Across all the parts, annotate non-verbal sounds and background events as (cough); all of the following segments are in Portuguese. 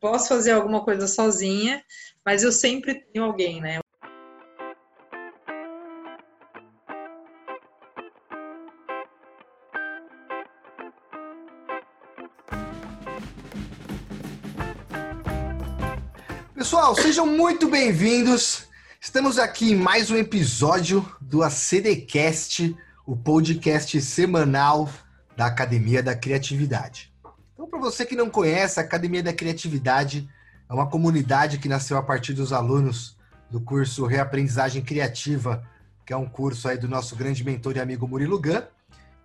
posso fazer alguma coisa sozinha, mas eu sempre tenho alguém, né? Pessoal, sejam muito bem-vindos. Estamos aqui em mais um episódio do ACDcast, o podcast semanal da Academia da Criatividade. Para você que não conhece, a Academia da Criatividade é uma comunidade que nasceu a partir dos alunos do curso Reaprendizagem Criativa, que é um curso aí do nosso grande mentor e amigo Murilo Gun.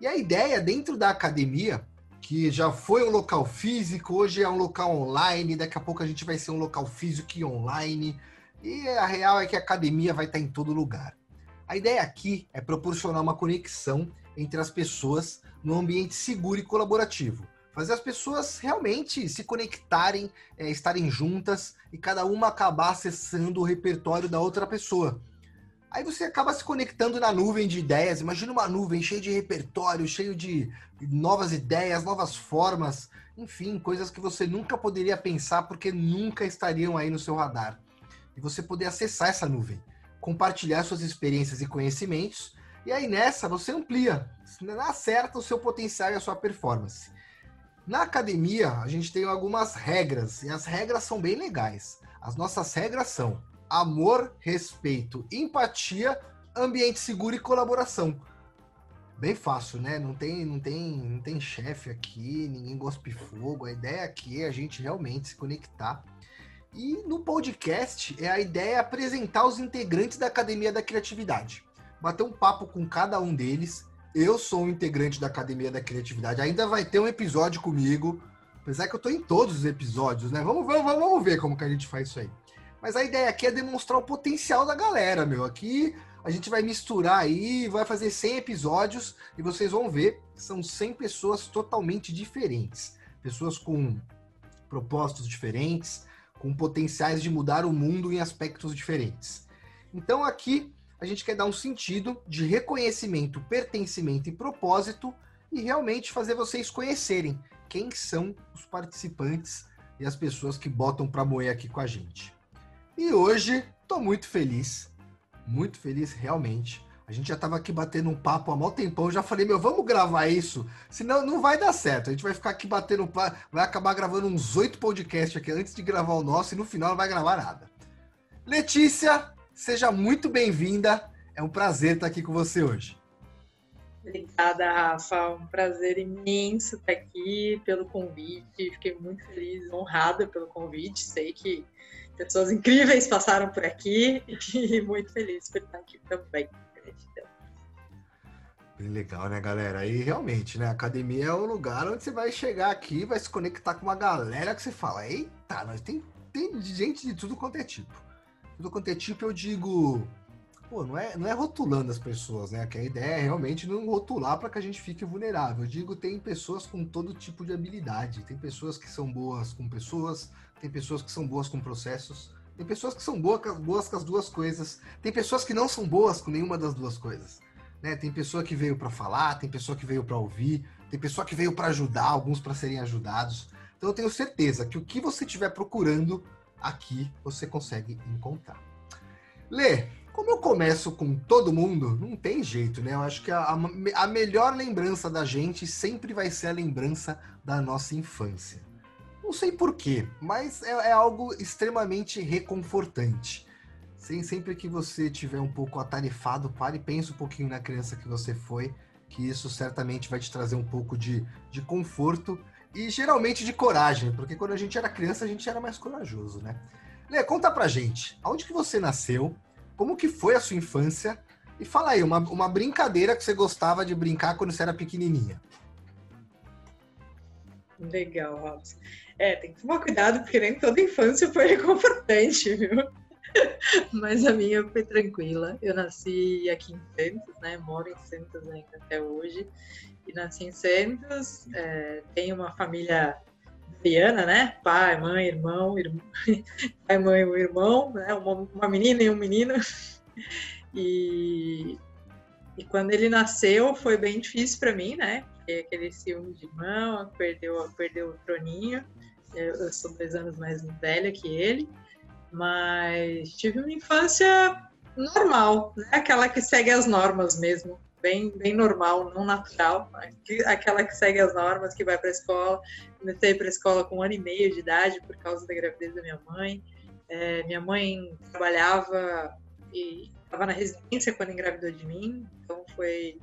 E a ideia dentro da academia, que já foi um local físico, hoje é um local online, daqui a pouco a gente vai ser um local físico e online. E a real é que a academia vai estar em todo lugar. A ideia aqui é proporcionar uma conexão entre as pessoas num ambiente seguro e colaborativo. Fazer as pessoas realmente se conectarem, é, estarem juntas e cada uma acabar acessando o repertório da outra pessoa. Aí você acaba se conectando na nuvem de ideias. Imagina uma nuvem cheia de repertório, cheio de novas ideias, novas formas, enfim, coisas que você nunca poderia pensar porque nunca estariam aí no seu radar. E você poder acessar essa nuvem, compartilhar suas experiências e conhecimentos e aí nessa você amplia, acerta o seu potencial e a sua performance. Na academia, a gente tem algumas regras e as regras são bem legais. As nossas regras são amor, respeito, empatia, ambiente seguro e colaboração. Bem fácil, né? Não tem, não tem, não tem chefe aqui, ninguém gospe fogo. A ideia aqui é a gente realmente se conectar. E no podcast, é a ideia é apresentar os integrantes da Academia da Criatividade bater um papo com cada um deles. Eu sou um integrante da Academia da Criatividade. Ainda vai ter um episódio comigo. Apesar que eu tô em todos os episódios, né? Vamos, vamos, vamos ver como que a gente faz isso aí. Mas a ideia aqui é demonstrar o potencial da galera, meu. Aqui a gente vai misturar aí, vai fazer 100 episódios e vocês vão ver, são 100 pessoas totalmente diferentes. Pessoas com propósitos diferentes, com potenciais de mudar o mundo em aspectos diferentes. Então aqui a gente quer dar um sentido de reconhecimento, pertencimento e propósito e realmente fazer vocês conhecerem quem são os participantes e as pessoas que botam para moer aqui com a gente. E hoje estou muito feliz, muito feliz realmente. A gente já estava aqui batendo um papo há muito tempão, já falei, meu, vamos gravar isso, senão não vai dar certo. A gente vai ficar aqui batendo, vai acabar gravando uns oito podcasts aqui antes de gravar o nosso e no final não vai gravar nada. Letícia, Seja muito bem-vinda. É um prazer estar aqui com você hoje. Obrigada, Rafa. Um prazer imenso estar aqui pelo convite. Fiquei muito feliz, honrada pelo convite. Sei que pessoas incríveis passaram por aqui (laughs) e muito feliz por estar aqui também. Bem legal, né, galera? E realmente, né? A academia é o lugar onde você vai chegar aqui, vai se conectar com uma galera que você fala: eita, nós tem, tem gente de tudo quanto é tipo tudo quanto é tipo, eu digo. Pô, não é, não é rotulando as pessoas, né? Que a ideia é realmente não rotular para que a gente fique vulnerável. Eu digo, tem pessoas com todo tipo de habilidade. Tem pessoas que são boas com pessoas, tem pessoas que são boas com processos, tem pessoas que são boas, boas com as duas coisas, tem pessoas que não são boas com nenhuma das duas coisas. Né? Tem pessoa que veio para falar, tem pessoa que veio para ouvir, tem pessoa que veio para ajudar, alguns para serem ajudados. Então eu tenho certeza que o que você estiver procurando aqui você consegue encontrar. Lê, como eu começo com todo mundo, não tem jeito, né? Eu acho que a, a melhor lembrança da gente sempre vai ser a lembrança da nossa infância. Não sei porquê, mas é, é algo extremamente reconfortante. Sem, sempre que você tiver um pouco atarefado, pare e pense um pouquinho na criança que você foi, que isso certamente vai te trazer um pouco de, de conforto e geralmente de coragem, porque quando a gente era criança a gente era mais corajoso, né? Lê, conta pra gente, aonde que você nasceu, como que foi a sua infância e fala aí, uma, uma brincadeira que você gostava de brincar quando você era pequenininha. Legal, Robson. É, tem que tomar cuidado, porque nem toda infância foi reconfortante, viu? (laughs) Mas a minha foi tranquila. Eu nasci aqui em Santos, né? Moro em Santos ainda até hoje e nasci em Santos. É, tenho uma família italiana, né? Pai, mãe, irmão, irmão (laughs) pai, mãe irmão, né? Uma, uma menina e um menino. (laughs) E, e quando ele nasceu foi bem difícil para mim, né? Porque aquele ciúme de irmão, perdeu, perdeu o troninho. Eu, eu sou dois anos mais velha que ele, mas tive uma infância normal, né? Aquela que segue as normas mesmo, bem, bem normal, não natural, aquela que segue as normas, que vai para a escola. Comecei para a escola com um ano e meio de idade por causa da gravidez da minha mãe. É, minha mãe trabalhava e estava na residência quando engravidou de mim, então foi,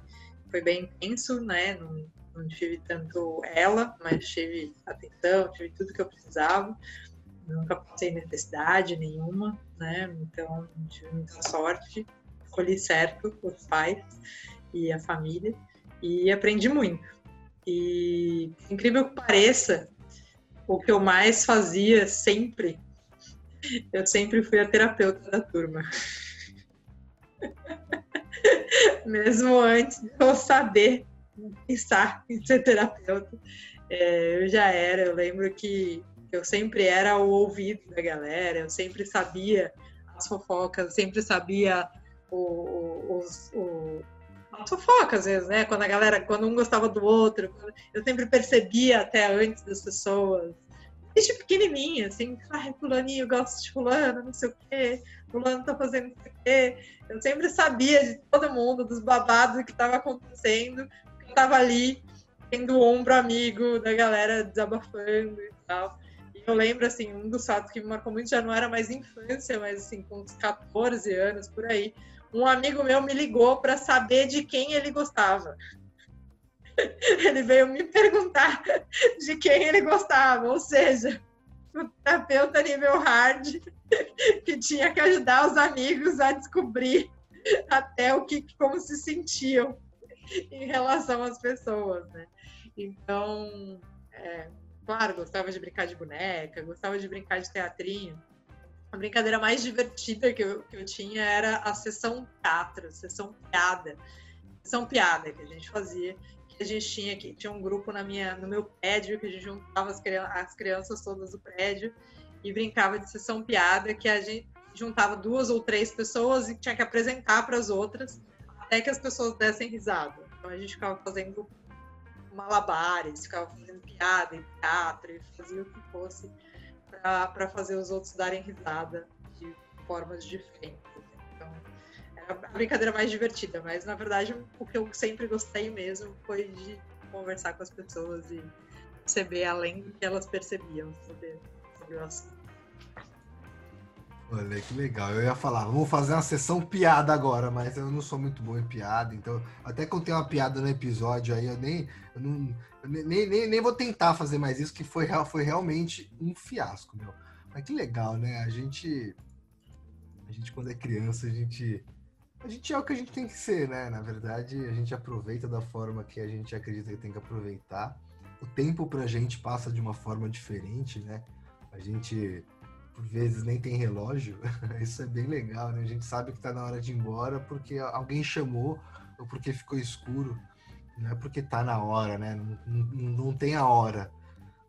foi bem intenso, né? Não, não tive tanto ela, mas tive atenção, tive tudo que eu precisava. Nunca passei necessidade nenhuma, né? Então tive muita sorte, escolhi certo os pais e a família e aprendi muito. E incrível que pareça, o que eu mais fazia sempre, (laughs) eu sempre fui a terapeuta da turma. (laughs) Mesmo antes de eu saber pensar em ser terapeuta, é, eu já era. Eu lembro que eu sempre era o ouvido da galera, eu sempre sabia as fofocas, sempre sabia o, o, os, o, as fofocas, às vezes, né? Quando a galera, quando um gostava do outro, eu sempre percebia até antes das pessoas. Desde pequenininha, assim, ai, fulaninho gosta de fulano, não sei o quê, fulano tá fazendo não sei o quê. Eu sempre sabia de todo mundo, dos babados que estava acontecendo, eu tava ali, tendo o ombro amigo da galera desabafando e tal. E eu lembro, assim, um dos fatos que me marcou muito, já não era mais infância, mas, assim, com uns 14 anos, por aí, um amigo meu me ligou para saber de quem ele gostava. (laughs) Ele veio me perguntar de quem ele gostava, ou seja, o terapeuta nível hard (laughs) que tinha que ajudar os amigos a descobrir até o que como se sentiam em relação às pessoas, né? Então, é, claro, gostava de brincar de boneca, gostava de brincar de teatrinho, a brincadeira mais divertida que eu, que eu tinha era a sessão teatro, sessão piada. Sessão piada que a gente fazia, que a gente tinha aqui, tinha um grupo na minha, no meu prédio, que a gente juntava as, as crianças todas do prédio e brincava de sessão piada, que a gente juntava duas ou três pessoas e tinha que apresentar para as outras até que as pessoas dessem risada. Então a gente ficava fazendo malabares, ficava fazendo piada em teatro e fazia o que fosse para fazer os outros darem risada de formas diferentes. Então, era a brincadeira mais divertida, mas na verdade o que eu sempre gostei mesmo foi de conversar com as pessoas e perceber além do que elas percebiam sobre, sobre o assunto. Olha que legal. Eu ia falar, vamos fazer uma sessão piada agora, mas eu não sou muito bom em piada, então até eu tenho uma piada no episódio aí, eu nem, eu não, eu nem, nem, nem vou tentar fazer mais isso, que foi, foi realmente um fiasco, meu. Mas que legal, né? A gente, a gente quando é criança, a gente, a gente é o que a gente tem que ser, né? Na verdade, a gente aproveita da forma que a gente acredita que tem que aproveitar. O tempo pra gente passa de uma forma diferente, né? A gente por vezes nem tem relógio, (laughs) isso é bem legal, né? A gente sabe que está na hora de ir embora porque alguém chamou ou porque ficou escuro, não é porque está na hora, né? Não, não, não, tem a hora,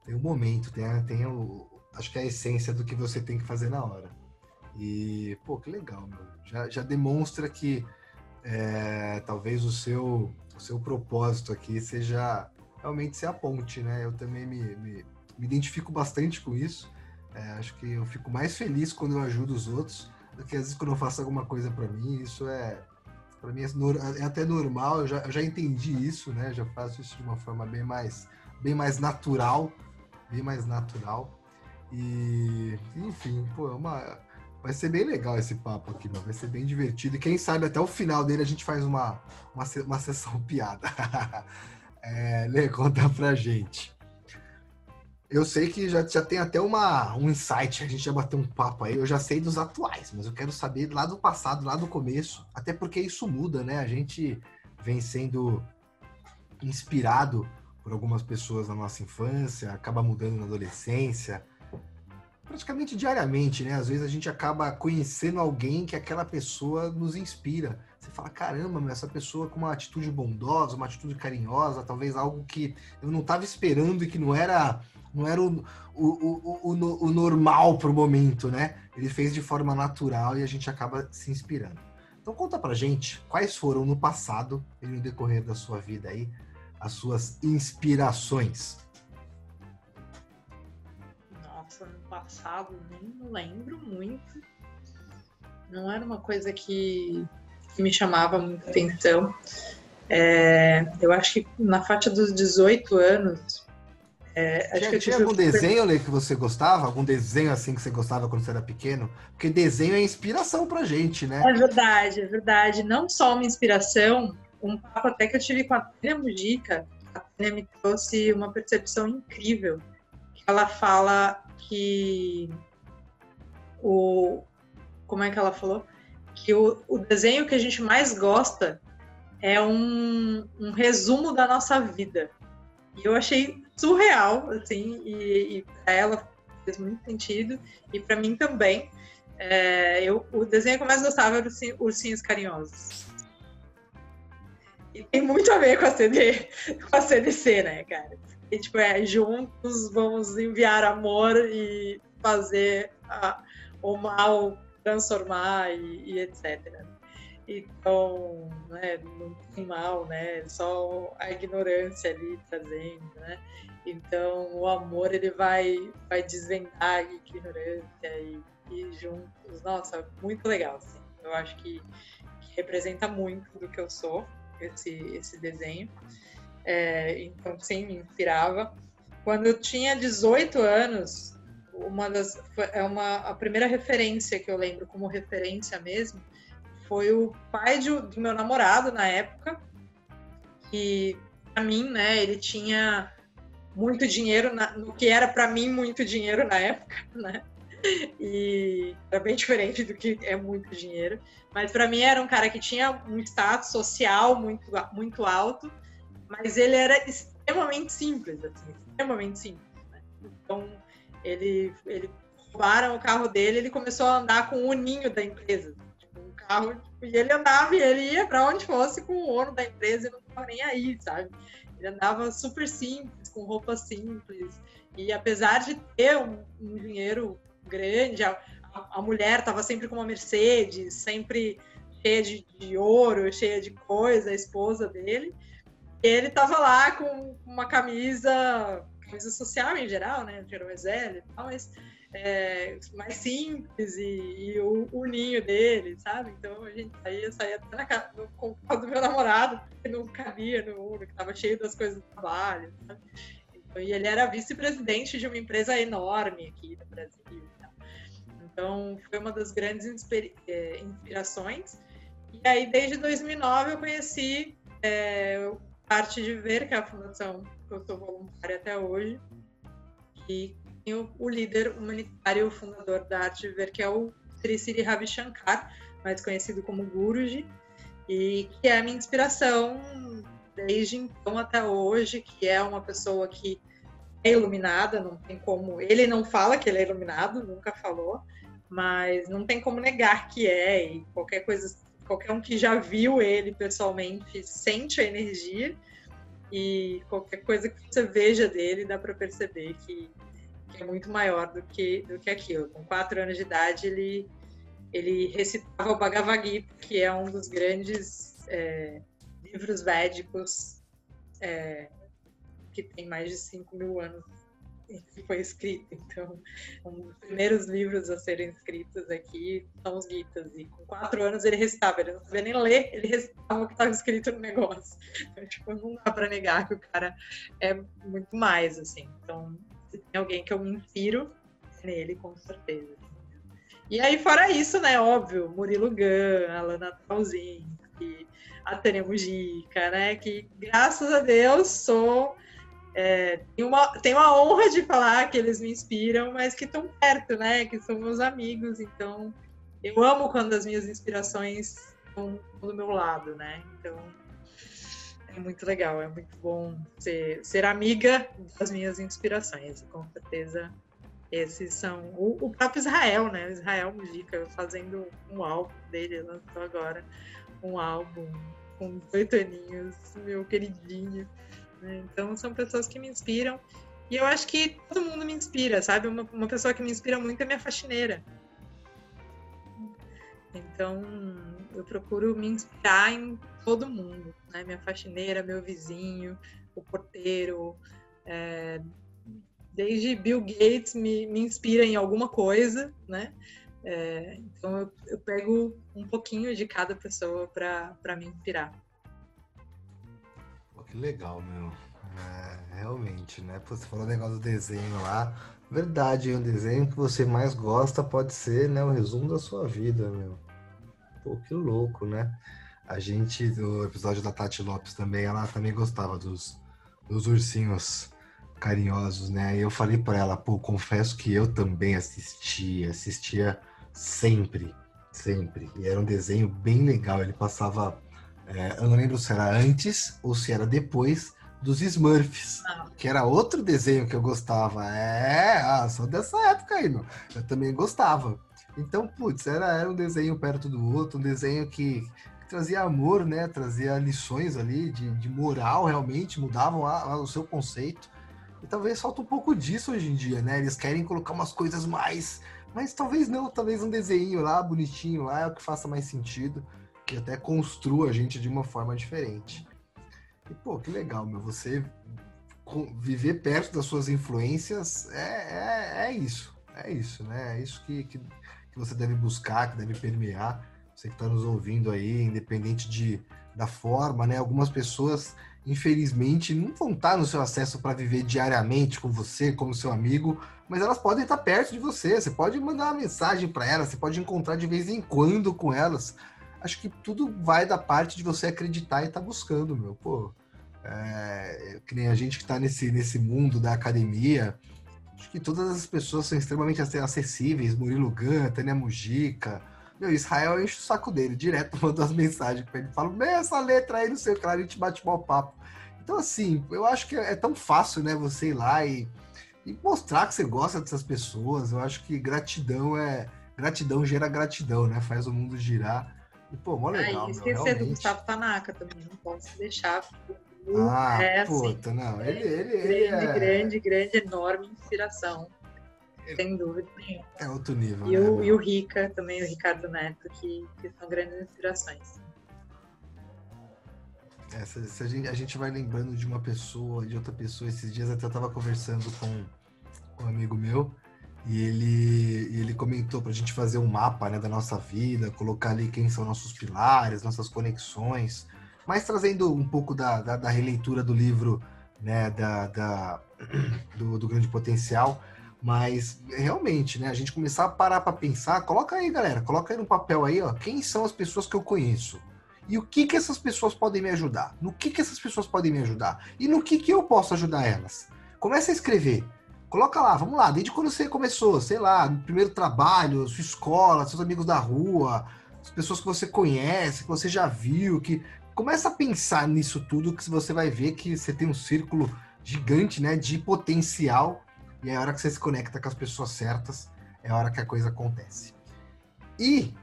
tem o momento, tem, a, tem o, acho que é a essência do que você tem que fazer na hora. E, pô, que legal, meu. Já, já demonstra que é, talvez o seu, o seu propósito aqui seja realmente ser a ponte, né? Eu também me, me, me identifico bastante com isso. É, acho que eu fico mais feliz quando eu ajudo os outros do que às vezes quando eu faço alguma coisa para mim. Isso é, para mim, é, é, até normal. Eu já, eu já entendi isso, né? Já faço isso de uma forma bem mais, bem mais natural, bem mais natural. E, enfim, pô, é uma, vai ser bem legal esse papo aqui, mano. vai ser bem divertido. E quem sabe até o final dele a gente faz uma, uma, uma sessão (laughs) piada. (laughs) é, Lê, conta pra gente. Eu sei que já, já tem até uma, um insight, a gente já bateu um papo aí, eu já sei dos atuais, mas eu quero saber lá do passado, lá do começo, até porque isso muda, né? A gente vem sendo inspirado por algumas pessoas na nossa infância, acaba mudando na adolescência, praticamente diariamente, né? Às vezes a gente acaba conhecendo alguém que aquela pessoa nos inspira. Você fala, caramba, essa pessoa com uma atitude bondosa, uma atitude carinhosa, talvez algo que eu não estava esperando e que não era não era o, o, o, o, o normal para o momento, né? Ele fez de forma natural e a gente acaba se inspirando. Então conta pra gente quais foram no passado e no decorrer da sua vida aí as suas inspirações. passado, não lembro muito. Não era uma coisa que, que me chamava muita atenção. É, eu acho que na faixa dos 18 anos. É, tinha, tinha algum desenho Lê, que você gostava? Algum desenho assim que você gostava quando você era pequeno? Porque desenho é inspiração pra gente, né? É verdade, é verdade. Não só uma inspiração, um papo até que eu tive com a Tânia Mujica, a Tânia me trouxe uma percepção incrível. Ela fala que o. Como é que ela falou? Que o, o desenho que a gente mais gosta é um, um resumo da nossa vida. E eu achei surreal, assim, e, e para ela fez muito sentido, e para mim também. É, eu, o desenho que eu mais gostava era Ursinhos Carinhosos. E tem muito a ver com a, CD, (laughs) com a CDC, né, cara? E, tipo, é, juntos vamos enviar amor e fazer a, o mal transformar e, e etc. Então, né, não tem mal, né? Só a ignorância ali trazendo, né? Então, o amor ele vai vai desvendar a ignorância e, e juntos. Nossa, muito legal, assim. Eu acho que, que representa muito do que eu sou esse esse desenho. É, então, sim, me inspirava. Quando eu tinha 18 anos, uma das é uma a primeira referência que eu lembro como referência mesmo foi o pai de, do meu namorado na época, que para mim, né, ele tinha muito dinheiro, na, no que era para mim muito dinheiro na época, né? E era bem diferente do que é muito dinheiro. Mas para mim era um cara que tinha um status social muito, muito alto, mas ele era extremamente simples, assim, extremamente simples. Né? Então, ele, ele roubaram o carro dele, ele começou a andar com o ninho da empresa carro e ele andava e ele ia para onde fosse com o ônibus da empresa e não estava nem aí, sabe? Ele andava super simples, com roupa simples. E apesar de ter um, um dinheiro grande, a, a, mulher estava sempre com uma Mercedes, sempre cheia de, de, ouro, cheia de coisa, a esposa dele. E ele estava lá com uma camisa, camisa social em geral, né? Gerou exército e tal, mas é, mais simples e, e o, o, ninho dele, sabe? Então a gente saía, saía até na casa, no, com do meu namorado, porque não cabia no Uno, que estava cheio das coisas do trabalho, sabe? Então, e ele era vice-presidente de uma empresa enorme aqui no Brasil. Então foi uma das grandes é, inspirações. E aí desde 2009 eu conheci é, Arte de Ver, que é a fundação que eu sou voluntária até hoje, o, o líder humanitário fundador da Arte Viver, que é o Sri Sri Ravi Shankar, mais conhecido como Guruji, e que é a minha inspiração desde então até hoje, que é uma pessoa que é iluminada, não tem como. Ele não fala que ele é iluminado, nunca falou, mas não tem como negar que é, e qualquer coisa, qualquer um que já viu ele pessoalmente sente a energia, e qualquer coisa que você veja dele dá para perceber que que é muito maior do que, do que aquilo. Com quatro anos de idade, ele, ele recitava o Bhagavad Gita, que é um dos grandes é, livros védicos é, que tem mais de 5 mil anos que foi escrito. Então, um dos primeiros livros a serem escritos aqui são os Gitas. E com quatro anos ele recitava, ele não sabia nem ler, ele recitava o que estava escrito no negócio. Então, tipo, não dá para negar que o cara é muito mais, assim. Então, tem alguém que eu me inspiro, é nele, com certeza. E aí, fora isso, né, óbvio, Murilo Gun, Alana Trauzinski, a Tânia Mujica, né, que graças a Deus sou... É, tenho, uma, tenho a honra de falar que eles me inspiram, mas que estão perto, né, que são meus amigos, então eu amo quando as minhas inspirações estão do meu lado, né, então é muito legal, é muito bom ser, ser amiga das minhas inspirações. Com certeza esses são o, o próprio Israel, né? Israel Mujica fazendo um álbum dele, lançou agora um álbum com 18 aninhos, meu queridinho. Né? Então são pessoas que me inspiram. E eu acho que todo mundo me inspira, sabe? Uma, uma pessoa que me inspira muito é minha faxineira. Então, eu procuro me inspirar em todo mundo, né? Minha faxineira, meu vizinho, o porteiro, é, desde Bill Gates me, me inspira em alguma coisa, né? É, então eu, eu, pego um pouquinho de cada pessoa para me inspirar. Pô, que legal, meu. É, realmente, né? Você falou o negócio do desenho lá. Verdade, o desenho que você mais gosta pode ser né, o resumo da sua vida, meu. Pô, que louco, né? A gente, no episódio da Tati Lopes também, ela também gostava dos, dos ursinhos carinhosos, né? E eu falei para ela, pô, confesso que eu também assistia, assistia sempre, sempre. E era um desenho bem legal. Ele passava, é, eu não lembro se era antes ou se era depois dos Smurfs, ah. que era outro desenho que eu gostava. É, ah, sou dessa época aí, meu. Eu também gostava. Então, putz, era, era um desenho perto do outro, um desenho que, que trazia amor, né? Trazia lições ali de, de moral, realmente, mudavam a, a, o seu conceito. E talvez falta um pouco disso hoje em dia, né? Eles querem colocar umas coisas mais mas talvez não, talvez um desenho lá, bonitinho lá, é o que faça mais sentido, que até construa a gente de uma forma diferente. E, pô, que legal, meu, você viver perto das suas influências é, é, é isso, é isso, né? É isso que, que, que você deve buscar, que deve permear. Você que está nos ouvindo aí, independente de, da forma, né? Algumas pessoas, infelizmente, não vão estar no seu acesso para viver diariamente com você, como seu amigo, mas elas podem estar perto de você. Você pode mandar uma mensagem para elas, você pode encontrar de vez em quando com elas. Acho que tudo vai da parte de você acreditar e estar tá buscando, meu. Pô, é, que nem a gente que está nesse, nesse mundo da academia, acho que todas as pessoas são extremamente acessíveis. Murilo Gun, Tânia Mujica. Meu, Israel enche o saco dele, direto (laughs) manda as mensagens para ele. Fala, essa letra aí, não sei o que lá, a gente bate mal papo. Então, assim, eu acho que é tão fácil, né, você ir lá e e mostrar que você gosta dessas pessoas. Eu acho que gratidão é. Gratidão gera gratidão, né? Faz o mundo girar. E, pô, mó legal. Ah, esquecer realmente... do Gustavo Tanaka também, não posso deixar. Ah, é, assim, puta, não. Ele, ele, grande, ele é... grande, grande, enorme inspiração. Ele... Sem dúvida nenhuma. É outro nível. E, né, o, e o Rica, também, o Ricardo Neto, que, que são grandes inspirações. É, se, se a, gente, a, gente, vai lembrando de uma pessoa, de outra pessoa, esses dias até eu tava conversando com, com um amigo meu e ele, ele comentou para a gente fazer um mapa né, da nossa vida, colocar ali quem são nossos pilares, nossas conexões, mas trazendo um pouco da, da, da releitura do livro né, da, da (clears throat) do, do, Grande Potencial, mas realmente, né, a gente começar a parar para pensar, coloca aí, galera, coloca aí no papel aí, ó, quem são as pessoas que eu conheço e o que que essas pessoas podem me ajudar? No que que essas pessoas podem me ajudar? E no que que eu posso ajudar elas? Comece a escrever. Coloca lá, vamos lá, desde quando você começou, sei lá, no primeiro trabalho, sua escola, seus amigos da rua, as pessoas que você conhece, que você já viu, que começa a pensar nisso tudo que você vai ver que você tem um círculo gigante, né, de potencial e é a hora que você se conecta com as pessoas certas, é a hora que a coisa acontece. E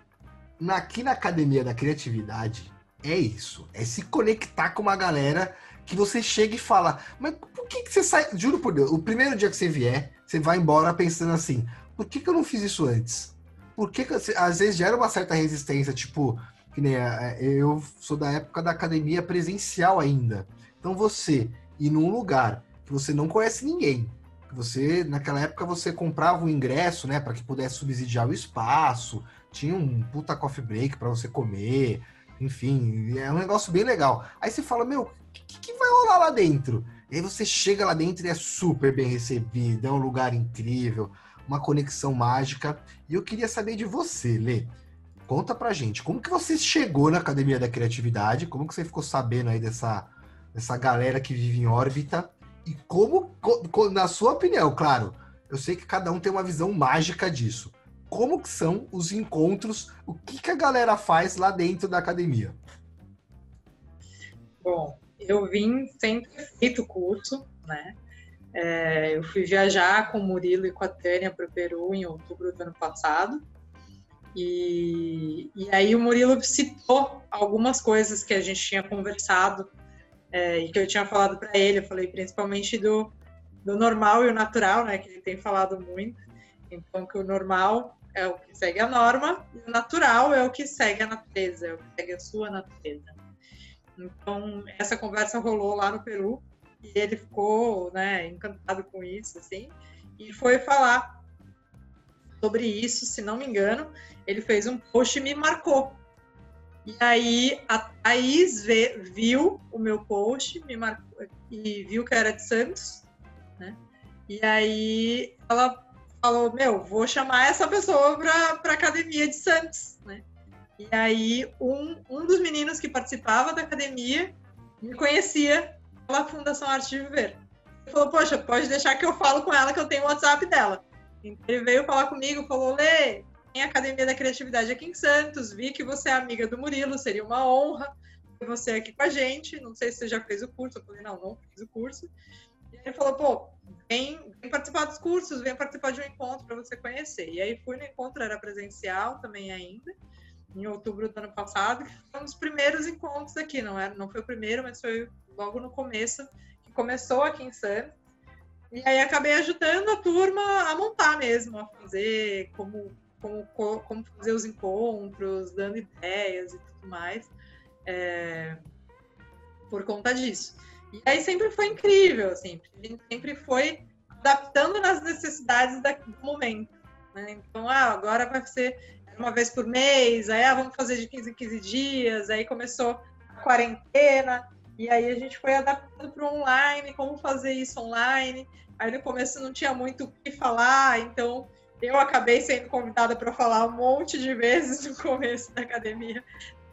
aqui na Academia da Criatividade é isso. É se conectar com uma galera que você chega e fala, mas por que, que você sai? Juro por Deus, o primeiro dia que você vier, você vai embora pensando assim, por que, que eu não fiz isso antes? Por que, que às vezes gera uma certa resistência, tipo, que nem é, eu sou da época da academia presencial ainda. Então você ir num lugar que você não conhece ninguém, você naquela época você comprava o ingresso, né, para que pudesse subsidiar o espaço, tinha um puta coffee break para você comer, enfim, é um negócio bem legal. Aí você fala, meu, o que, que, vai rolar lá dentro? E aí você chega lá dentro e é super bem recebido, é um lugar incrível, uma conexão mágica. E eu queria saber de você, Lê. Conta pra gente, como que você chegou na Academia da Criatividade? Como que você ficou sabendo aí dessa, dessa galera que vive em órbita? E como, na sua opinião, claro, eu sei que cada um tem uma visão mágica disso como que são os encontros, o que, que a galera faz lá dentro da academia? Bom, eu vim sem ter feito curso, né? É, eu fui viajar com o Murilo e com a Tânia para o Peru em outubro do ano passado. E, e aí o Murilo citou algumas coisas que a gente tinha conversado é, e que eu tinha falado para ele. Eu falei principalmente do, do normal e o natural, né? Que ele tem falado muito. Então, que o normal é o que segue a norma, e o natural é o que segue a natureza, é o que segue a sua natureza. Então, essa conversa rolou lá no Peru, E ele ficou, né, encantado com isso, assim, e foi falar sobre isso, se não me engano, ele fez um post e me marcou. E aí a Thaís vê, viu o meu post, me marcou e viu que era de Santos, né? E aí ela falou, meu, vou chamar essa pessoa para a academia de Santos, né? E aí um, um dos meninos que participava da academia me conhecia pela Fundação Arte de Viver. Ele falou, poxa, pode deixar que eu falo com ela que eu tenho o WhatsApp dela. Ele veio falar comigo, falou, Lê, tem Academia da Criatividade aqui em Santos, vi que você é amiga do Murilo, seria uma honra ter você aqui com a gente. Não sei se você já fez o curso. Eu falei, não, não fiz o curso. E ele falou, pô, vem, vem participar dos cursos, vem participar de um encontro para você conhecer. E aí fui no encontro, era presencial também ainda, em outubro do ano passado, que foi um dos primeiros encontros aqui, não, era, não foi o primeiro, mas foi logo no começo, que começou aqui em Santos. E aí acabei ajudando a turma a montar mesmo, a fazer como, como, como fazer os encontros, dando ideias e tudo mais, é, por conta disso. E aí sempre foi incrível, assim, a gente sempre foi adaptando nas necessidades do momento. Né? Então, ah, agora vai ser uma vez por mês, aí ah, vamos fazer de 15 em 15 dias, aí começou a quarentena, e aí a gente foi adaptando para online, como fazer isso online. Aí no começo não tinha muito o que falar, então eu acabei sendo convidada para falar um monte de vezes no começo da academia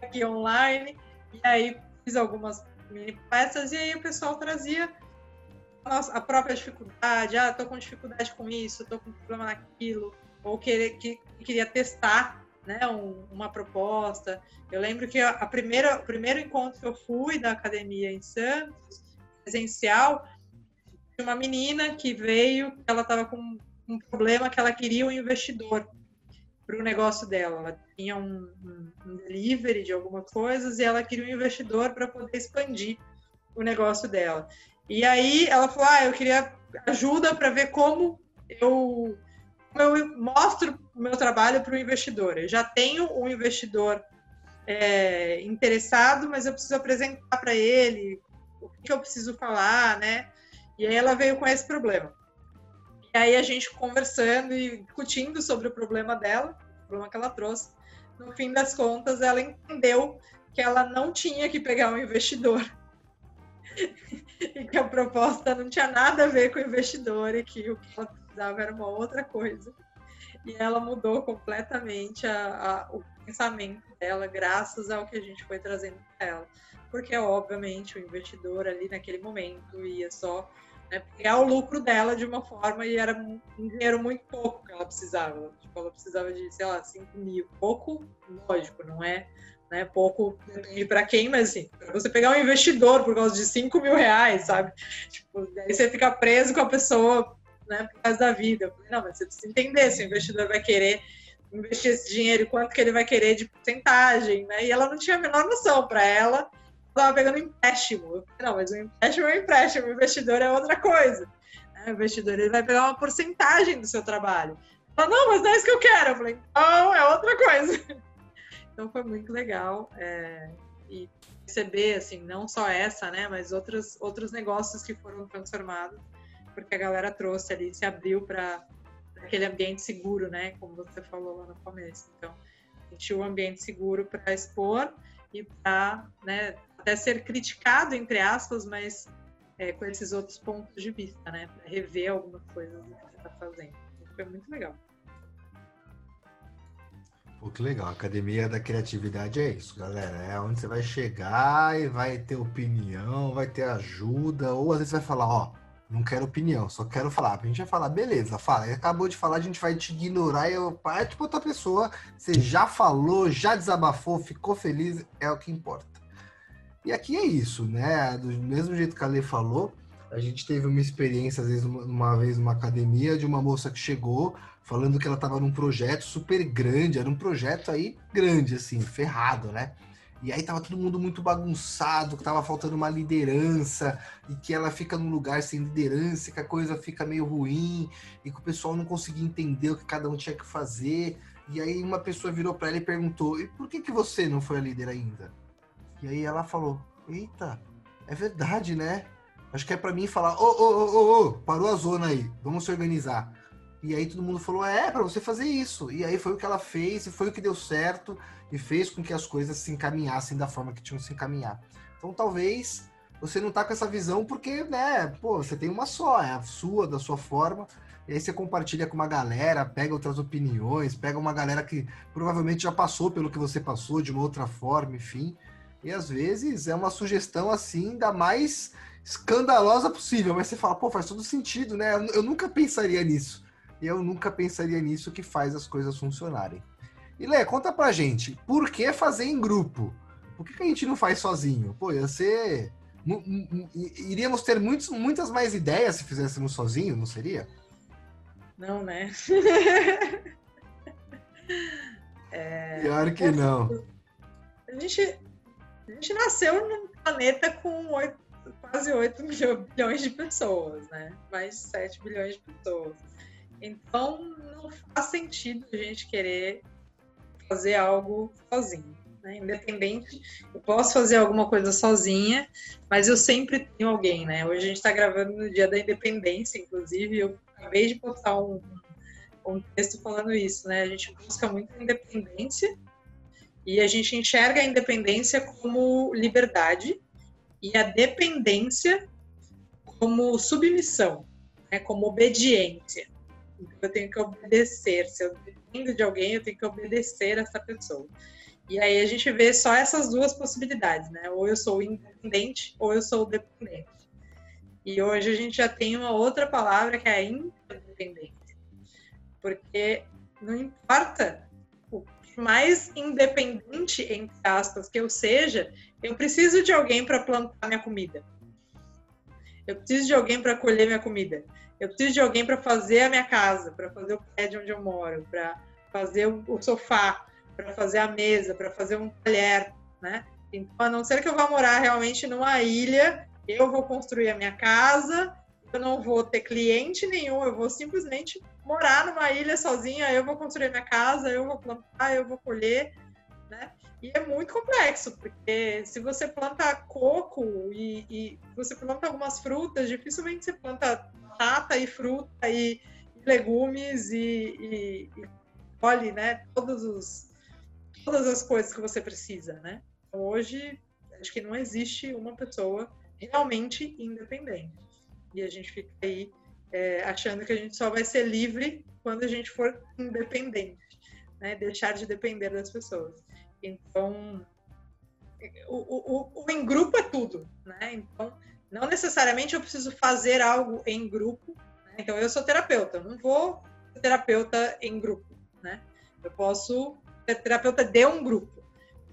aqui online. E aí fiz algumas mini peças e aí o pessoal trazia a própria dificuldade, ah, tô com dificuldade com isso, tô com problema naquilo, ou que, que queria testar né, um, uma proposta. Eu lembro que a primeira, o primeiro encontro que eu fui da academia em Santos, presencial, uma menina que veio, ela estava com um problema que ela queria um investidor para o negócio dela. Ela tinha um, um, delivery de algumas coisas e ela queria um investidor para poder expandir o negócio dela. E aí ela falou: Ah, eu queria ajuda para ver como eu, eu mostro o meu trabalho para o investidor. Eu já tenho um investidor é, interessado, mas eu preciso apresentar para ele o que eu preciso falar, né? E aí ela veio com esse problema. E aí a gente conversando e discutindo sobre o problema dela, o problema que ela trouxe. No fim das contas, ela entendeu que ela não tinha que pegar um investidor. (laughs) e que a proposta não tinha nada a ver com o investidor e que o que ela precisava era uma outra coisa. E ela mudou completamente a, a, o pensamento dela, graças ao que a gente foi trazendo para ela. Porque, obviamente, o investidor ali naquele momento ia só né, pegar o lucro dela de uma forma e era um dinheiro muito pouco que ela precisava. Tipo, ela precisava de, sei lá, 5 mil. Pouco, lógico, não é né, pouco depende para quem, mas assim, para você pegar um investidor por causa de 5 mil reais, sabe? Tipo, aí você fica preso com a pessoa né, por causa da vida. Não, mas você precisa entender se o investidor vai querer investir esse dinheiro e quanto que ele vai querer de porcentagem, né? E ela não tinha a menor noção para ela estava pegando empréstimo. Não, mas o empréstimo é um empréstimo, o investidor é outra coisa. Né? O investidor ele vai pegar uma porcentagem do seu trabalho. Fala, não, mas não é isso que eu quero. Eu falei, não, é outra coisa. (laughs) Então foi muito legal. É, e perceber, assim, não só essa, né, mas outros, outros negócios que foram transformados, porque a galera trouxe ali, se abriu para aquele ambiente seguro, né, como você falou lá no começo. Então, sentiu um ambiente seguro para expor e para né, até ser criticado, entre aspas, mas é, com esses outros pontos de vista, né? Rever algumas coisas que você está fazendo. Foi muito legal. Pô, que legal. Academia da Criatividade é isso, galera. É onde você vai chegar e vai ter opinião, vai ter ajuda, ou às vezes vai falar, ó, não quero opinião, só quero falar. A gente vai falar, beleza, fala. Acabou de falar, a gente vai te ignorar e eu parto para outra pessoa. Você já falou, já desabafou, ficou feliz, é o que importa. E aqui é isso, né? Do mesmo jeito que a Lê falou, a gente teve uma experiência, às vezes, uma, uma vez numa academia, de uma moça que chegou falando que ela estava num projeto super grande, era um projeto aí grande, assim, ferrado, né? E aí tava todo mundo muito bagunçado, que tava faltando uma liderança, e que ela fica num lugar sem liderança, que a coisa fica meio ruim, e que o pessoal não conseguia entender o que cada um tinha que fazer. E aí uma pessoa virou para ela e perguntou: "E por que que você não foi a líder ainda?" E aí ela falou: Eita, é verdade, né? Acho que é para mim falar, ô, ô, ô, ô, parou a zona aí, vamos se organizar. E aí todo mundo falou, é, para você fazer isso. E aí foi o que ela fez, e foi o que deu certo, e fez com que as coisas se encaminhassem da forma que tinham que se encaminhar. Então talvez você não tá com essa visão porque, né, pô, você tem uma só, é a sua, da sua forma, e aí você compartilha com uma galera, pega outras opiniões, pega uma galera que provavelmente já passou pelo que você passou de uma outra forma, enfim. E às vezes é uma sugestão assim da mais escandalosa possível, mas você fala, pô, faz todo sentido, né? Eu, eu nunca pensaria nisso. E eu nunca pensaria nisso que faz as coisas funcionarem. E Lê, conta pra gente, por que fazer em grupo? Por que, que a gente não faz sozinho? Pô, ia ser. Iríamos ter muitos, muitas mais ideias se fizéssemos sozinho, não seria? Não, né? (laughs) é, Pior que não. A gente, a gente nasceu num planeta com 8, quase 8 bilhões de pessoas, né? Mais de 7 bilhões de pessoas. Então, não faz sentido a gente querer fazer algo sozinho. Né? Independente, eu posso fazer alguma coisa sozinha, mas eu sempre tenho alguém, né? Hoje a gente está gravando no dia da independência, inclusive, eu acabei de postar um, um texto falando isso, né? A gente busca muito independência e a gente enxerga a independência como liberdade e a dependência como submissão, né? como obediência. Eu tenho que obedecer. Se eu dependo de alguém, eu tenho que obedecer essa pessoa. E aí a gente vê só essas duas possibilidades, né? Ou eu sou independente ou eu sou dependente. E hoje a gente já tem uma outra palavra que é a interdependência. Porque não importa o mais independente, entre aspas, que eu seja, eu preciso de alguém para plantar minha comida. Eu preciso de alguém para colher minha comida. Eu preciso de alguém para fazer a minha casa, para fazer o prédio onde eu moro, para fazer o sofá, para fazer a mesa, para fazer um talher, né? Então, a não ser que eu vá morar realmente numa ilha eu vou construir a minha casa, eu não vou ter cliente nenhum, eu vou simplesmente morar numa ilha sozinha, eu vou construir minha casa, eu vou plantar, eu vou colher, né? E é muito complexo, porque se você planta coco e, e você planta algumas frutas, dificilmente você planta batata e fruta e, e legumes e, e, e colhe, né? Todos os, todas as coisas que você precisa, né? Então, hoje, acho que não existe uma pessoa realmente independente. E a gente fica aí é, achando que a gente só vai ser livre quando a gente for independente, né? deixar de depender das pessoas. Então, o, o, o em grupo é tudo, né? Então, não necessariamente eu preciso fazer algo em grupo. Né? Então, eu sou terapeuta, eu não vou ser terapeuta em grupo, né? Eu posso ser terapeuta de um grupo.